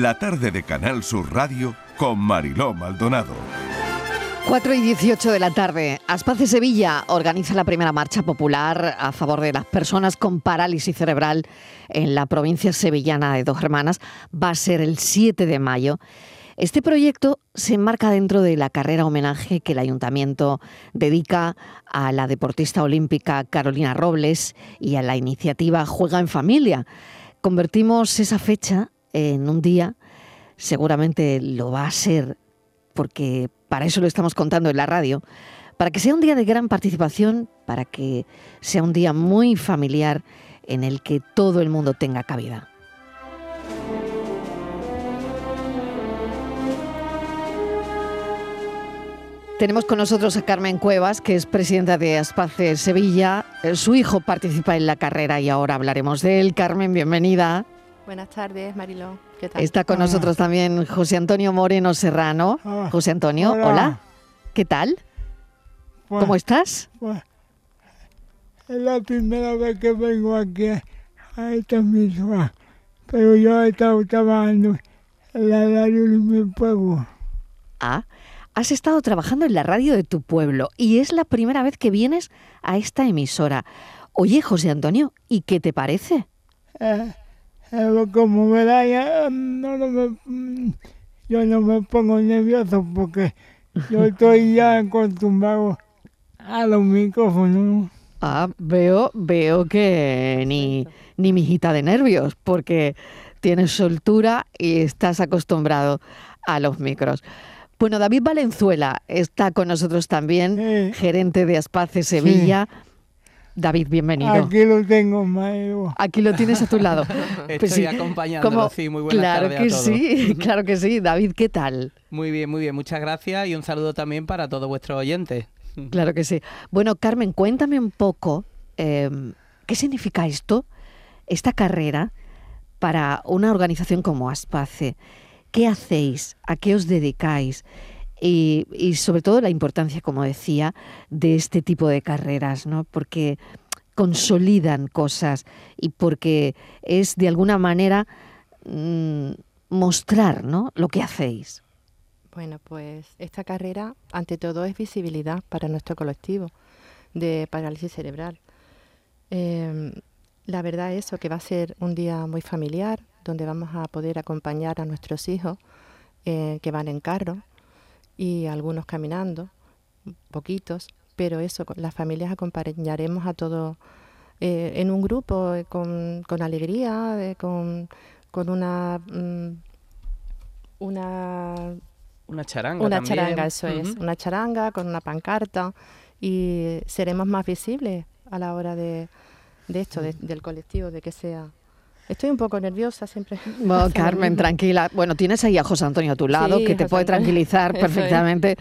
La tarde de Canal Sur Radio con Mariló Maldonado. 4 y 18 de la tarde, Aspace Sevilla organiza la primera marcha popular a favor de las personas con parálisis cerebral en la provincia sevillana de Dos Hermanas. Va a ser el 7 de mayo. Este proyecto se enmarca dentro de la carrera homenaje que el ayuntamiento dedica a la deportista olímpica Carolina Robles y a la iniciativa Juega en Familia. Convertimos esa fecha en un día, seguramente lo va a ser porque para eso lo estamos contando en la radio, para que sea un día de gran participación, para que sea un día muy familiar en el que todo el mundo tenga cabida. Tenemos con nosotros a Carmen Cuevas, que es presidenta de Aspace Sevilla. Su hijo participa en la carrera y ahora hablaremos de él. Carmen, bienvenida. Buenas tardes, Mariló. ¿Qué tal? Está con nosotros también José Antonio Moreno Serrano. Ah, José Antonio, hola. hola. ¿Qué tal? Pues, ¿Cómo estás? pues, es la primera vez que vengo aquí a, esta emisora, pero yo he estado trabajando en la radio de mi pueblo. Ah, has estado trabajando en la radio de tu pueblo y es la primera vez que vienes a esta emisora. Oye, José Antonio, ¿y qué te parece? Eh, como verá, ya, no, no me, mm, yo no me pongo nervioso porque yo estoy ya acostumbrado a los micrófonos. Ah, veo, veo que ni, ni mijita de nervios, porque tienes soltura y estás acostumbrado a los micros. Bueno, David Valenzuela está con nosotros también, Sí. gerente de Aspace Sevilla. David, bienvenido. Aquí lo tengo, Mario. Aquí lo tienes a tu lado. Estoy Pues sí, acompañándolo, como- sí, muy buenas claro tardes que a todos. sí, claro que sí. David, ¿qué tal? Muy bien, muy bien, muchas gracias y un saludo también para todos vuestros oyentes. Claro que sí. Bueno, Carmen, cuéntame un poco eh, qué significa esto, esta carrera, para una organización como Aspace. ¿Qué hacéis? ¿A qué os dedicáis? Y, y sobre todo la importancia, como decía, de este tipo de carreras, ¿no? Porque consolidan cosas y porque es de alguna manera mm, mostrar, ¿no? Lo que hacéis. Bueno, pues esta carrera, ante todo, es visibilidad para nuestro colectivo de parálisis cerebral. Eh, la verdad es que va a ser un día muy familiar, donde vamos a poder acompañar a nuestros hijos eh, que van en carro y algunos caminando, poquitos, pero eso, las familias acompañaremos a todos eh, en un grupo eh, con, con alegría, eh, con, con una... mm, una Una charanga una también. charanga, eso es. Una charanga con una pancarta y seremos más visibles a la hora de, de esto, de- del colectivo, de que sea. Estoy un poco nerviosa siempre. Bueno, Carmen, tranquila. Bueno, tienes ahí a José Antonio a tu lado, Sí, que te José puede Antonio. tranquilizar perfectamente,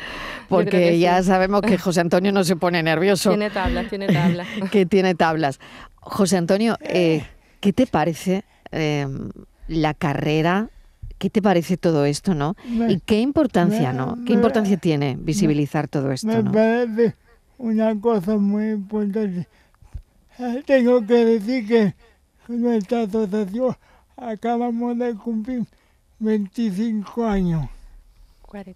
porque que ya sí. sabemos que José Antonio no se pone nervioso, Tiene tablas, tiene tablas. que tiene tablas. José Antonio, eh, ¿qué te parece eh, la carrera? ¿Qué te parece todo esto, no? Me- ¿Y qué importancia, me- no? ¿Qué me- importancia tiene visibilizar todo esto, Me no? parece una cosa muy importante. Eh, Tengo que decir que nuestra asociación acabamos de cumplir 25 años, Cuare-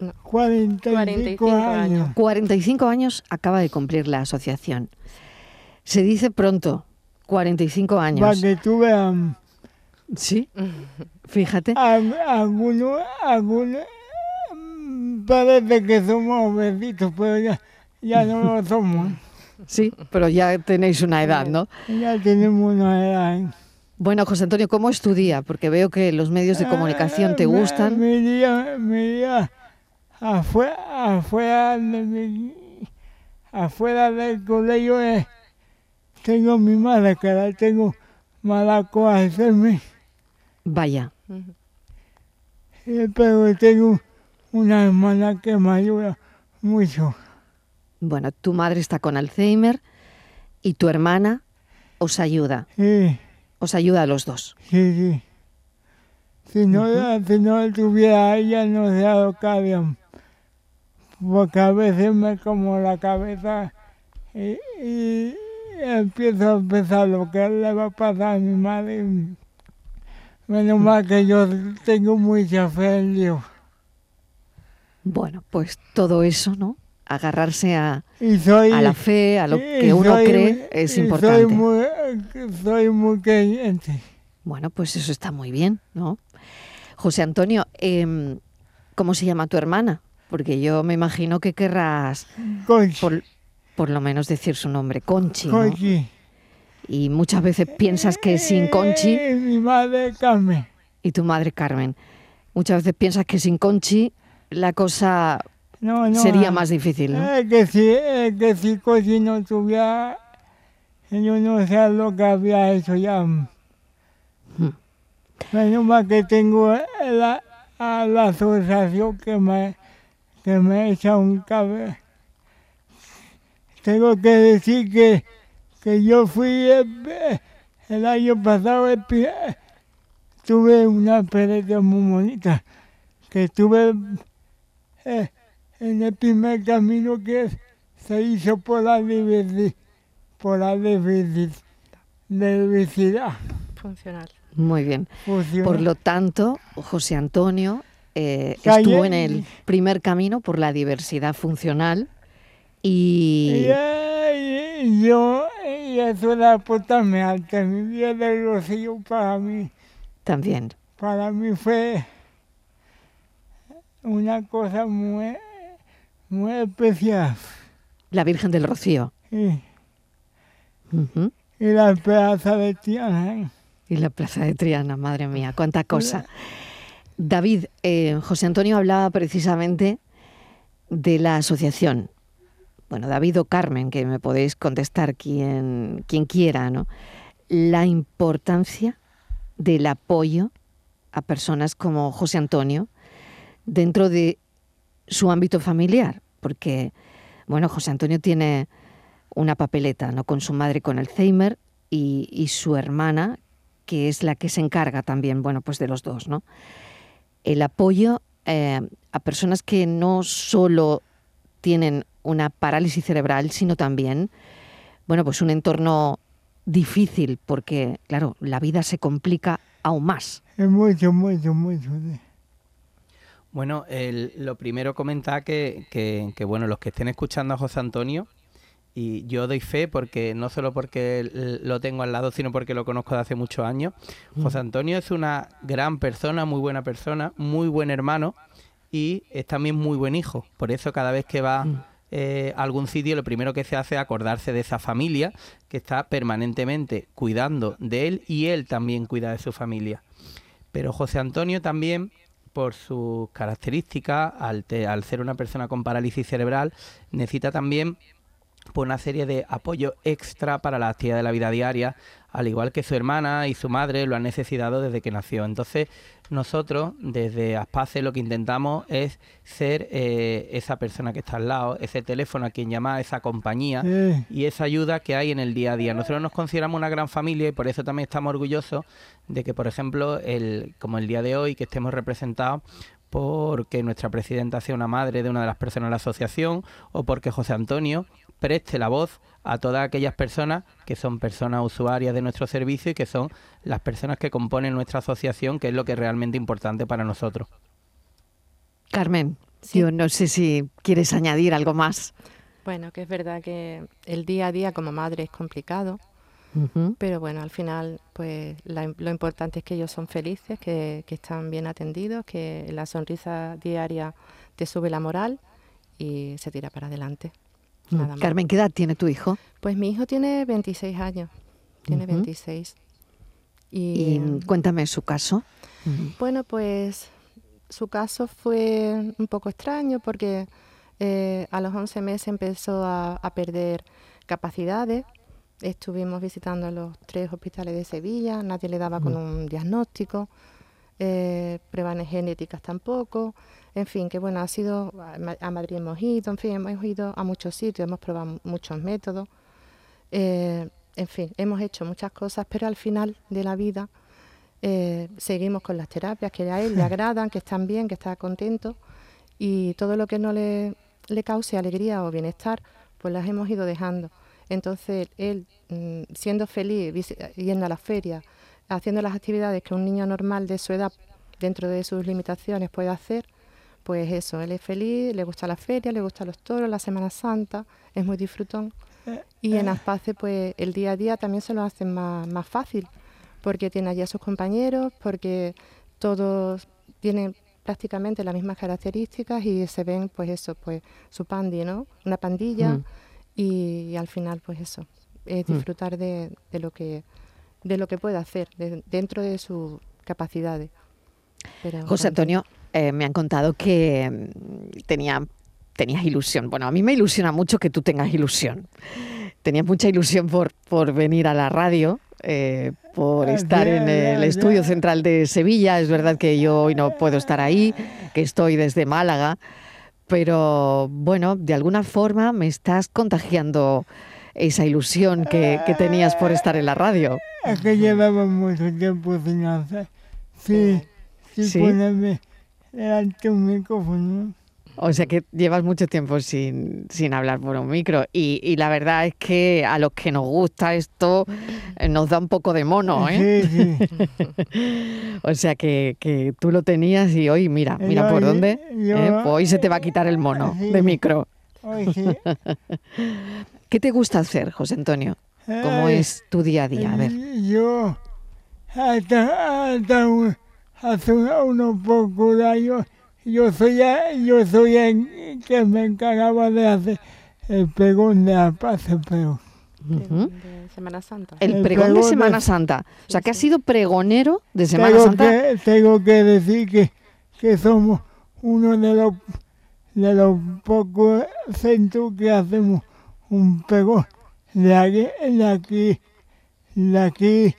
no, 45, 45 años. años. 45 años acaba de cumplir la asociación. Se dice pronto, 45 Para años. que tú veas, Sí, fíjate. al- algunos, algunos mm, parece que somos obesitos, pero ya, ya no lo somos. Sí, pero ya tenéis una edad, ¿no? Ya tenemos una edad. Bueno, José Antonio, ¿cómo es tu día? Porque veo que los medios de comunicación te Eh, gustan. Mi día, mi día afuera, afuera, de mi- afuera del colegio es, tengo mi madre que la tengo mala conocerme, Vaya, eh, pero tengo una hermana que me ayuda mucho. Bueno, tu madre está con Alzheimer y tu hermana os ayuda, Sí, os ayuda a los dos. sí, sí. Si no, si no estuviera ella, no se lo. Porque a veces me como la cabeza y, y empiezo a pensar lo que le va a pasar a mi madre. Menos mal que yo tengo mucha fe en Dios. Bueno, pues todo eso, ¿no? Agarrarse a, soy, a la fe, a lo que uno soy- cree, es importante. Soy muy, soy muy creyente. Bueno, pues eso está muy bien, ¿no? José Antonio, em, ¿cómo se llama tu hermana? Porque yo me imagino que querrás por, por lo menos decir su nombre, Conchi, ¿no? Conchi. Y muchas veces piensas que sin Conchi Eh, Mi madre Carmen. y tu madre Carmen, muchas veces piensas que sin Conchi la cosa No, no, sería más difícil, ¿no? Es que si, es que si Conchi no tuviera, yo no sé lo que había hecho ya. Hmm. Menos mal que tengo la, a la asociación que me, que me echa un cabello. Tengo que decir que, que yo fui el, el año pasado, el tuve una experiencia muy bonita, que estuve eh, en el primer camino que se hizo por la diversidad, por la diversi- diversidad. Funcional. Muy bien. funcional. Por lo tanto, José Antonio eh, estuvo en el primer camino por la diversidad funcional y... Y, eh, y yo, y eso era aportarme alta. Mi vida de Rocío para mí, También. para mí fue una cosa muy, muy especial. La Virgen del Rocío. Y, Ujú. y la esperanza de Tiana. ¿eh? Y la Plaza de Triana, madre mía, cuánta cosa. David, eh, José Antonio hablaba precisamente de la asociación. Bueno, David o Carmen, que me podéis contestar quien, quien quiera, ¿no? La importancia del apoyo a personas como José Antonio dentro de su ámbito familiar, porque, bueno, José Antonio tiene una papeleta, ¿no? Con su madre con Alzheimer y, y su hermana, que es la que se encarga también, bueno, pues de los dos, ¿no? El apoyo eh, a personas que no solo tienen una parálisis cerebral, sino también, bueno, pues un entorno difícil, porque, claro, la vida se complica aún más. Es mucho, mucho, mucho. Bueno, el- lo primero comentar que, que, que, bueno, los que estén escuchando a José Antonio, y yo doy fe porque no solo porque lo tengo al lado, sino porque lo conozco de hace muchos años. José Antonio es una gran persona, muy buena persona, muy buen hermano y es también muy buen hijo. Por eso cada vez que va eh, a algún sitio, lo primero que se hace es acordarse de esa familia que está permanentemente cuidando de él y él también cuida de su familia. Pero José Antonio también, por sus características, al, te- al ser una persona con parálisis cerebral, necesita también por una serie de apoyo extra para la actividad de la vida diaria, al igual que su hermana y su madre lo han necesitado desde que nació. Entonces, nosotros, desde Aspace, lo que intentamos es ser eh, esa persona que está al lado, ese teléfono a quien llamar, esa compañía Sí. y esa ayuda que hay en el día a día. Nosotros nos consideramos una gran familia y por eso también estamos orgullosos de que, por ejemplo, el, como el día de hoy, que estemos representados porque nuestra presidenta sea una madre de una de las personas de la asociación o porque José Antonio preste la voz a todas aquellas personas que son personas usuarias de nuestro servicio y que son las personas que componen nuestra asociación, que es lo que es realmente importante para nosotros. Carmen, Sí. yo no sé si quieres añadir algo más. Bueno, que es verdad que el día a día como madre es complicado, pero bueno, al final pues la- lo importante es que ellos son felices, que, que están bien atendidos, que la sonrisa diaria te sube la moral y se tira para adelante. Nada más. Carmen, ¿qué edad tiene tu hijo? Pues mi hijo tiene 26 años, tiene Ujú. 26. Y, Y mm, cuéntame su caso. Bueno, pues su caso fue un poco extraño porque eh, a los 11 meses empezó a, a perder capacidades. Estuvimos visitando los tres hospitales de Sevilla, nadie le daba con un diagnóstico, eh, pruebas genéticas tampoco. En fin, que bueno, ha sido, a Ma- a Madrid hemos ido, en fin, hemos ido a muchos sitios, hemos probado muchos métodos. Eh, en fin, hemos hecho muchas cosas, pero al final de la vida eh, seguimos con las terapias que a él le agradan, que están bien, que está contento y todo lo que no le, le cause alegría o bienestar, pues las hemos ido dejando. Entonces él, mm, siendo feliz, yendo a la feria, haciendo las actividades que un niño normal de su edad, dentro de sus limitaciones, puede hacer, pues eso, él es feliz, le gusta la feria, le gustan los toros, la Semana Santa, es muy disfrutón. Y en Aspace, pues el día a día también se lo hacen más, más fácil, porque tiene allí a sus compañeros, porque todos tienen prácticamente las mismas características y se ven, pues eso, pues su pandi, ¿no? Una pandilla Mm. y, al final, pues eso, es Mm. disfrutar de, de lo que de lo que puede hacer de- dentro de sus capacidades. Pero, José Antonio, eh, me han contado que mm, tenía, tenías ilusión. Bueno, a mí me ilusiona mucho que tú tengas ilusión. Tenías mucha ilusión por, por venir a la radio, eh, por estar en el estudio central de Sevilla. Es verdad que yo hoy no puedo estar ahí, que estoy desde Málaga, pero bueno, de alguna forma me estás contagiando esa ilusión que, que tenías por estar en la radio. Es que llevaba mucho tiempo sin hacer, sí, sí, ¿Sí? ponerme delante un micrófono. O sea que llevas mucho tiempo sin, sin hablar por un micro y, y la verdad es que a los que nos gusta esto eh, nos da un poco de mono, ¿eh? Sí, sí. O sea que, que tú lo tenías y hoy mira, mira por dónde. yo- ¿eh? Pues hoy se te va a quitar el mono Sí. de micro. Hoy sí. ¿Qué te gusta hacer, José Antonio? ¿Cómo Ay, es tu día a día? A ver. Yo, hasta, hasta un- hace uno- unos pocos años, yo soy, yo soy el que me encargaba de hacer el pregón de la paz, pero de, Semana Santa. El El pregón de pregón de- Semana Santa. O sea que has sido pregonero de Semana tengo Santa. que, tengo que decir que, que somos uno de los, de los pocos centros que hacemos un pregón. De aquí, de aquí, de aquí,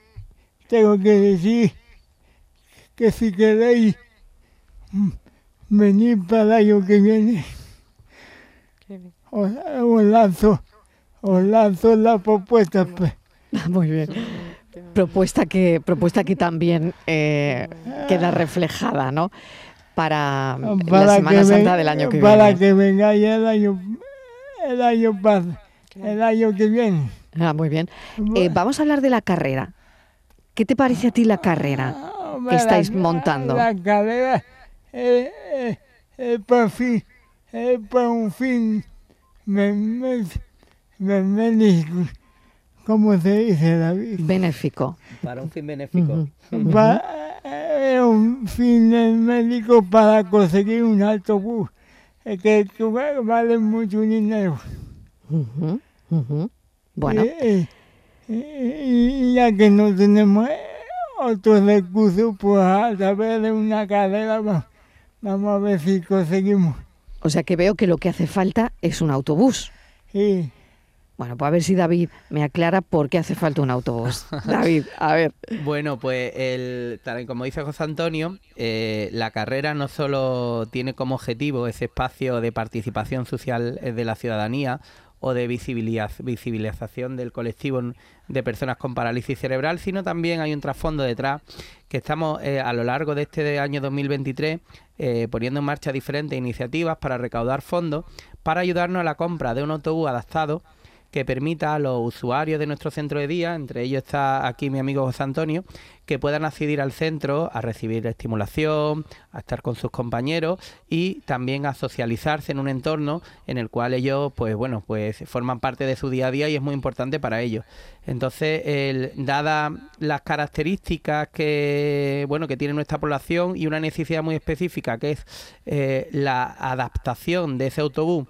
tengo que decir que si queréis mm, venir para el año que viene, os, os lanzo, os lanzo la propuesta. pues. Muy bien. Propuesta que, propuesta que también eh, queda reflejada, ¿no? Para mm, la Semana que Santa ven- del año que para viene. que vengáis el año, el año el año que viene. Ah, muy bien. Eh, vamos a hablar de la carrera. ¿Qué te parece a ti la carrera? Hombre, estáis la- montando? La carrera es, es- es para fin, es para un fin, me, me, me, me- ¿cómo se dice David? Benéfico. Para un fin benéfico. Ujú. Pa- es un fin médico para conseguir un autobús, eh, que, vale mucho dinero. Bueno, y, y ya que no tenemos eh, otros recursos, pues a través de una cadera va- vamos a ver si conseguimos. o sea que veo que lo que hace falta es un autobús. Sí. Bueno, pues a ver si David me aclara por qué hace falta un autobús. David, a ver. Bueno, pues el, tal como dice José Antonio, eh, la carrera no solo tiene como objetivo ese espacio de participación social eh, de la ciudadanía o de visibiliz- visibilización del colectivo de personas con parálisis cerebral, sino también hay un trasfondo detrás que estamos eh, a lo largo de este año 2023 eh, poniendo en marcha diferentes iniciativas para recaudar fondos para ayudarnos a la compra de un autobús adaptado que permita a los usuarios de nuestro centro de día, entre ellos está aquí mi amigo José Antonio, que puedan acceder al centro a recibir estimulación, a estar con sus compañeros y también a socializarse en un entorno en el cual ellos, pues bueno, pues forman parte de su día a día y es muy importante para ellos. Entonces, el, dadas las características que bueno que tiene nuestra población y una necesidad muy específica que es eh, la adaptación de ese autobús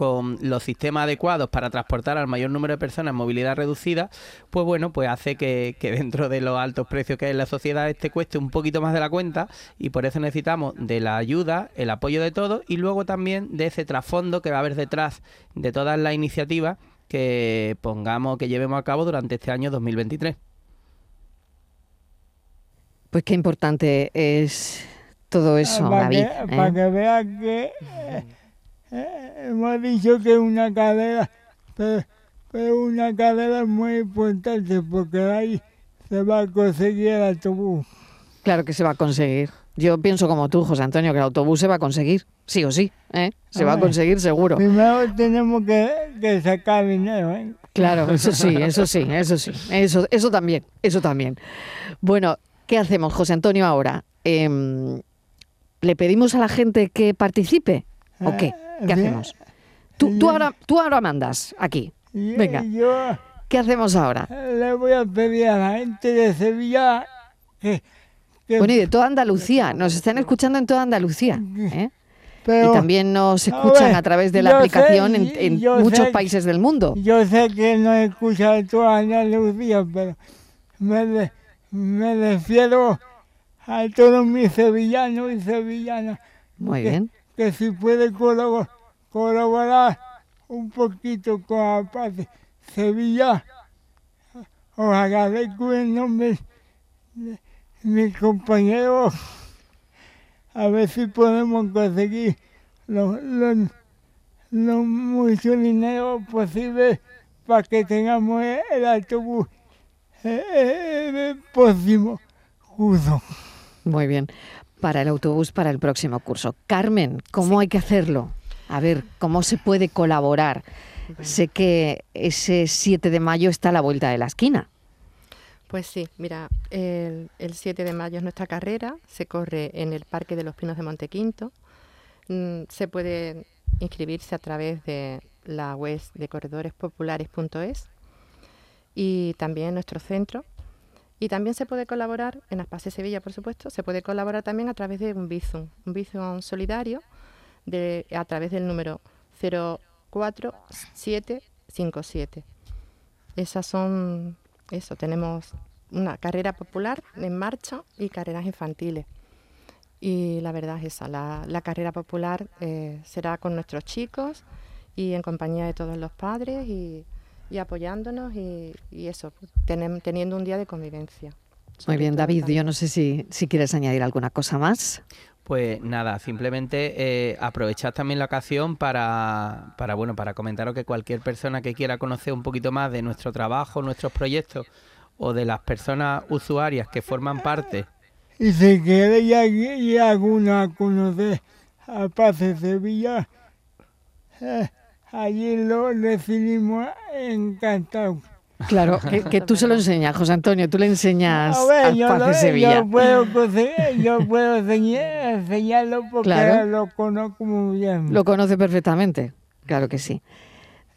con los sistemas adecuados para transportar al mayor número de personas en movilidad reducida, pues bueno, pues hace que, que dentro de los altos precios que hay en la sociedad este cueste un poquito más de la cuenta y por eso necesitamos de la ayuda, el apoyo de todos y luego también de ese trasfondo que va a haber detrás de todas las iniciativas que pongamos, que llevemos a cabo durante este año 2023. Pues qué importante es todo eso, para David. que, ¿eh? para que vean que eh, eh, hemos dicho que una cadera, pero, pero una cadera es muy importante porque ahí se va a conseguir el autobús. Claro que se va a conseguir. Yo pienso como tú, José Antonio, que el autobús se va a conseguir, sí o sí, ¿eh? se va a conseguir seguro. Primero tenemos que, que sacar dinero, ¿eh? Claro, eso sí, eso sí, eso sí, eso, eso también, eso también. Bueno, ¿qué hacemos, José Antonio, ahora? Em, ¿Le pedimos a la gente que participe o qué? ¿Qué hacemos? Tú, tú, ahora, tú ahora mandas aquí. Venga. Yo ¿Qué hacemos ahora? le voy a pedir a la gente de Sevilla que... que- Bueno, y de toda Andalucía, nos están escuchando en toda Andalucía. ¿eh? pero y también nos a escuchan ver, a través de la yo sé, aplicación en, en muchos sé- países del mundo. Yo sé que no escucha toda Andalucía, pero me, me refiero a todos mis sevillanos y sevillanas Muy bien. Que si puede colabo- colaborar un poquito con la paz de Sevilla, os agradezco en nombre de mis compañeros a ver si podemos conseguir lo, lo- lo mucho dinero posible para que tengamos el, el autobús eh, el próximo curso. Muy bien. Para el autobús para el próximo curso. Carmen, ¿cómo hay que hacerlo? A ver, ¿cómo se puede colaborar? Sé que ese 7 de mayo está a la vuelta de la esquina. Pues sí, mira, el, el 7 de mayo es nuestra carrera, se corre en el Parque de los Pinos de Montequinto. Mm, se puede inscribirse a través de la web de corredorespopulares.es y también nuestro centro. Y también se puede colaborar, en Aspace Sevilla, por supuesto, se puede colaborar también a través de un Bizum, un Bizum solidario, de, a través del número 04757. Esas son, eso, tenemos una carrera popular en marcha y carreras infantiles. Y la verdad es esa, la, la carrera popular eh, será con nuestros chicos y en compañía de todos los padres y, y apoyándonos y, y eso, tenem- teniendo un día de convivencia. Muy bien, David, yo no sé si, si quieres añadir alguna cosa más. Pues nada, simplemente eh, aprovechad también la ocasión para, para, bueno, para comentaros que cualquier persona que quiera conocer un poquito más de nuestro trabajo, nuestros proyectos o de las personas usuarias que forman parte Y si queréis ir alguno a conocer a Paz de Sevilla, eh, allí lo recibimos encantado. Claro, que, que tú se lo enseñas, José Antonio, tú le enseñas A ver, a yo, lo- de Sevilla. yo puedo, yo puedo enseñar- enseñarlo porque Claro. lo conozco muy bien. Lo conoce perfectamente, claro que sí.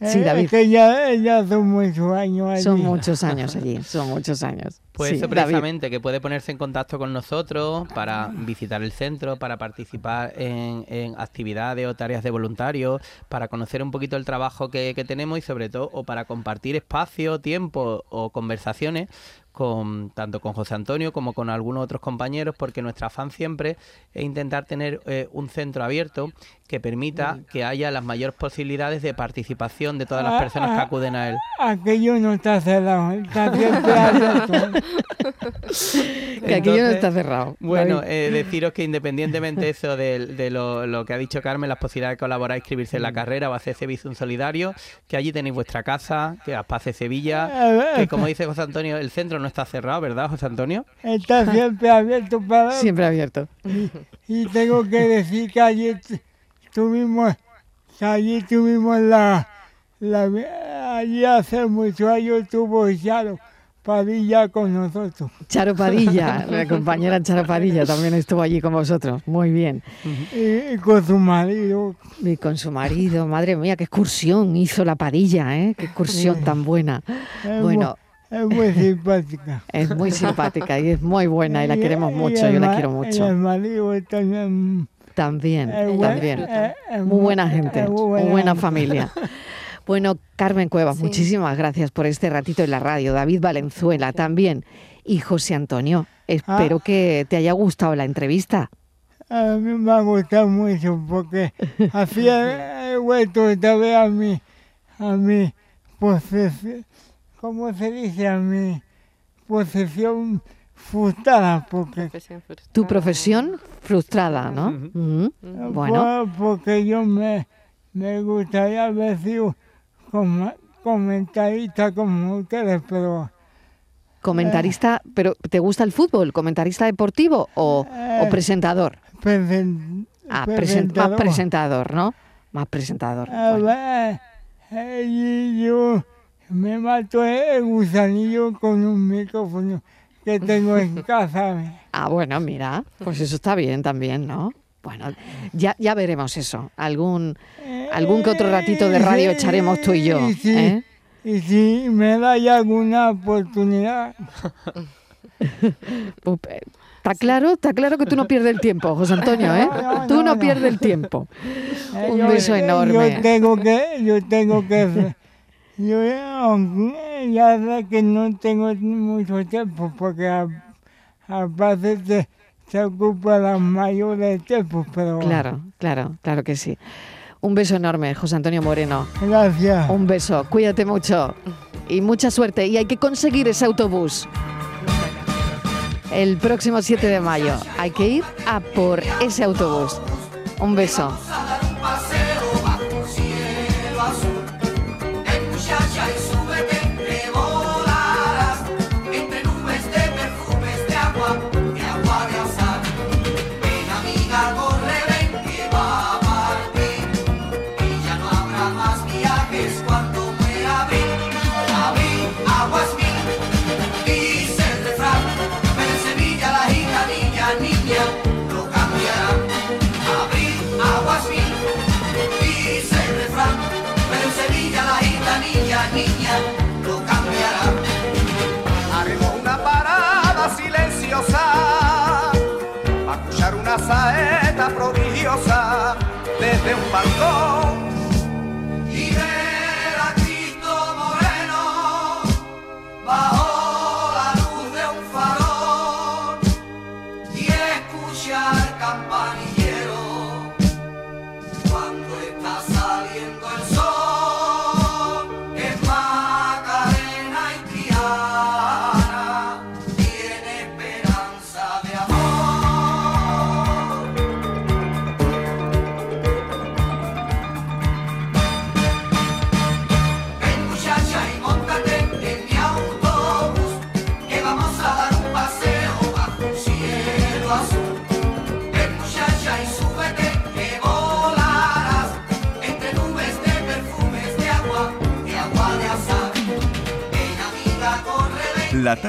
Sí, Eh, David. Es que ya, ya son muchos años allí. Son muchos años allí, son muchos años. Pues Sí, eso David. precisamente, que puede ponerse en contacto con nosotros para visitar el centro, para participar en, en actividades o tareas de voluntarios, para conocer un poquito el trabajo que, que tenemos y sobre todo, o para compartir espacio, tiempo o conversaciones con tanto con José Antonio como con algunos otros compañeros, porque nuestra afán siempre es intentar tener eh, un centro abierto que permita que haya las mayores posibilidades de participación de todas las personas que acuden a él. Aquello no está cerrado, está siempre abierto. Que aquello no está cerrado. Bueno, eh, deciros que independientemente eso de, de lo, lo que ha dicho Carmen, las posibilidades de colaborar, inscribirse en la carrera o hacer ese visum solidario, que allí tenéis vuestra casa, que Aspace Sevilla, Eh, que como dice José Antonio, el centro no está cerrado, ¿verdad, José Antonio? Está siempre abierto para... Siempre abierto. Y tengo que decir que allí tuvimos, allí tuvimos la, la- allí hace muchos años tuvo Charo Padilla con nosotros. Charo Padilla, la compañera Charo Padilla también estuvo allí con vosotros. Muy bien. Y, y con su marido. Y con su marido, madre mía, qué excursión hizo la Padilla, ¿eh? Qué excursión tan buena. Es Bueno, es muy simpática. es muy simpática y es muy buena y la queremos mucho, yo la quiero Y el mucho. marido también. También, buen- también. es- es Muy buena gente, muy buena gente. familia. Bueno, Carmen Cuevas, Sí. muchísimas gracias por este ratito en la radio. David Valenzuela también. Y José Antonio, espero Ah. que te haya gustado la entrevista. A mí me ha gustado mucho porque así he, vuelto otra vez a mi, a mi posesión, ¿cómo se dice? A mi posesión frustrada porque Profesión Tu profesión frustrada, ¿no? Ujú. Bueno, Por- porque yo me, me gustaría haber sido como comentarista como ustedes, pero Comentarista, pero ¿te gusta el fútbol? ¿Comentarista deportivo o, o Eh, presentador? presen- Ah, presen- más presentador. presentador, ¿no? Más presentador. A Bueno. ver, eh, yo me mato el gusanillo con un micrófono que tengo en casa. Ah, bueno, mira, pues eso está bien también, ¿no? Bueno, ya, ya veremos eso. Algún, algún que otro ratito de radio echaremos tú y yo. Y si, ¿eh? y si me dais alguna oportunidad, Up, eh, Está claro, está claro que tú no pierdes el tiempo, José Antonio, ¿eh? No, no, Tú no, pierdes el tiempo. eh, Un yo- beso eh, enorme. Yo tengo que, yo tengo que, yo aunque ya sé que no tengo mucho tiempo porque a- aparte se, se ocupa la mayor del tiempo, pero Claro, claro, claro que sí. Un beso enorme, José Antonio Moreno. gracias. Un beso, cuídate mucho y mucha suerte. Y hay que conseguir ese autobús. El próximo 7 de mayo hay que ir a por ese autobús. Un beso.